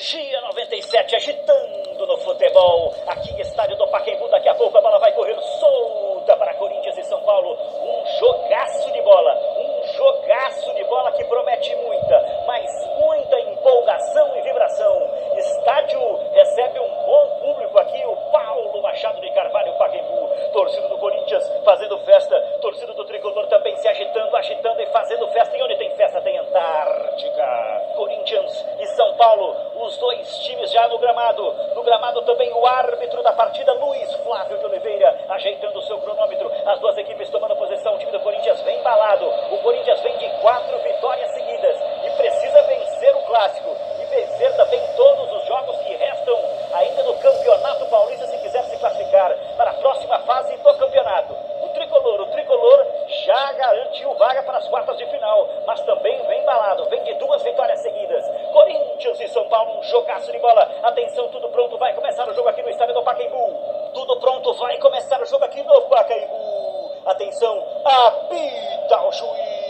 Energia 97 agitando no futebol. Aqui estádio do Paquembu, daqui a pouco a bola vai correr já no gramado. No gramado também o árbitro da partida, Luiz Flávio de Oliveira, ajeitando o seu cronômetro. As duas equipes tomando posição. O time do Corinthians vem embalado. O Corinthians vem de quatro vitórias seguidas e precisa vencer o clássico e vencer também todos os jogos que restam ainda no Campeonato Paulista se quiser se classificar para a próxima fase do campeonato. O tricolor, o tricolor já garantiu vaga para as quartas de final, mas também vem embalado, vem de duas vitórias são Paulo, um jogaço de bola. Atenção, tudo pronto, vai começar o jogo aqui no estádio do Pacaembu. Tudo pronto, vai começar o jogo aqui no Pacaembu. Atenção, apita o juiz.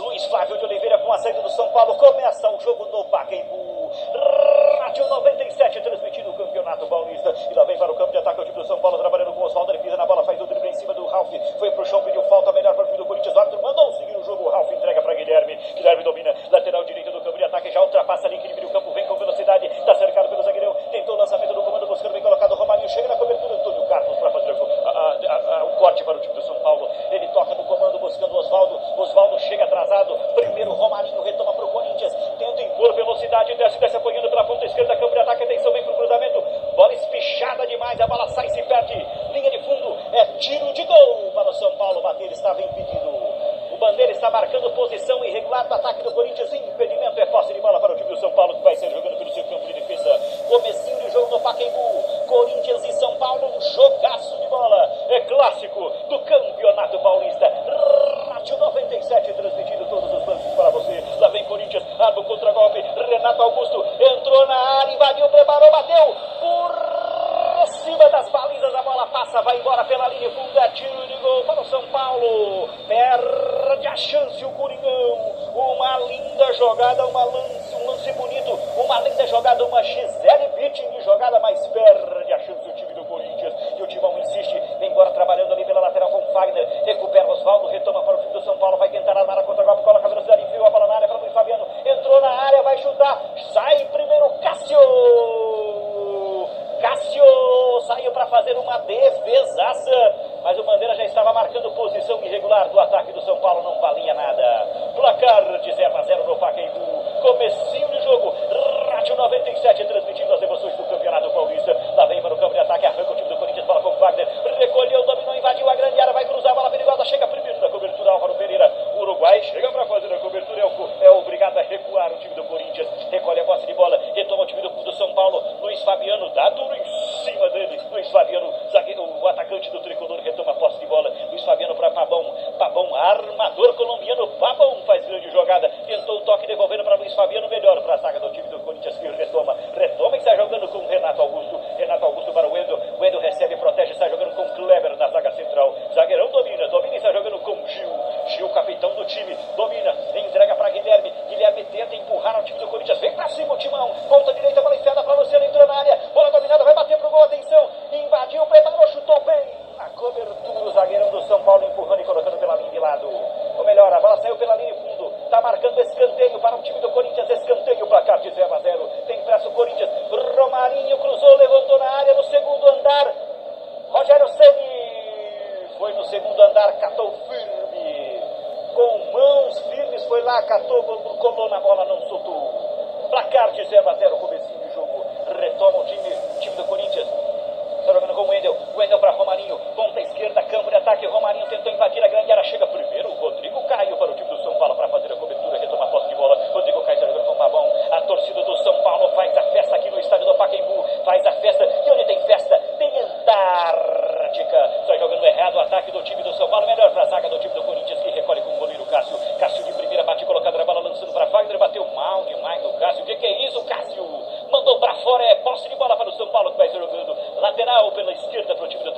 Luiz Flávio de Oliveira com a saída do São Paulo. Começa o jogo no Pacaembu. Rádio 95. está marcando posição irregular do ataque do Corinthians. Impedimento é posse de bola para o time do São Paulo, que vai ser jogando pelo seu campo de defesa. Comecinho de jogo no Pacaembu. Corinthians e São Paulo, um jogaço de bola. É clássico do Campeonato Paulista. Rádio 97, transmitindo todos os lances para você. Lá vem Corinthians, arma contra-golpe. Renato Augusto entrou na área, invadiu, preparou, bateu. Por cima das balas passa, vai embora pela linha fundo, é tiro de gol para o São Paulo. Perde a chance o Coringão. Uma linda jogada, uma lance, um lance bonito, uma linda jogada, uma XL pitching jogada, mas perde a chance o time do Corinthians. E o Timão insiste, vem embora trabalhando ali pela lateral. fazer uma defesaça, mas o Bandeira já estava marcando posição irregular do ataque do São Paulo, não valia nada. Placar de 0 a 0. segundo andar, catou firme. Com mãos firmes foi lá, catou, colou na bola, não soltou. Placar de 0 a 0, comecinho de jogo. Retoma o time lateral pela esquerda para o time da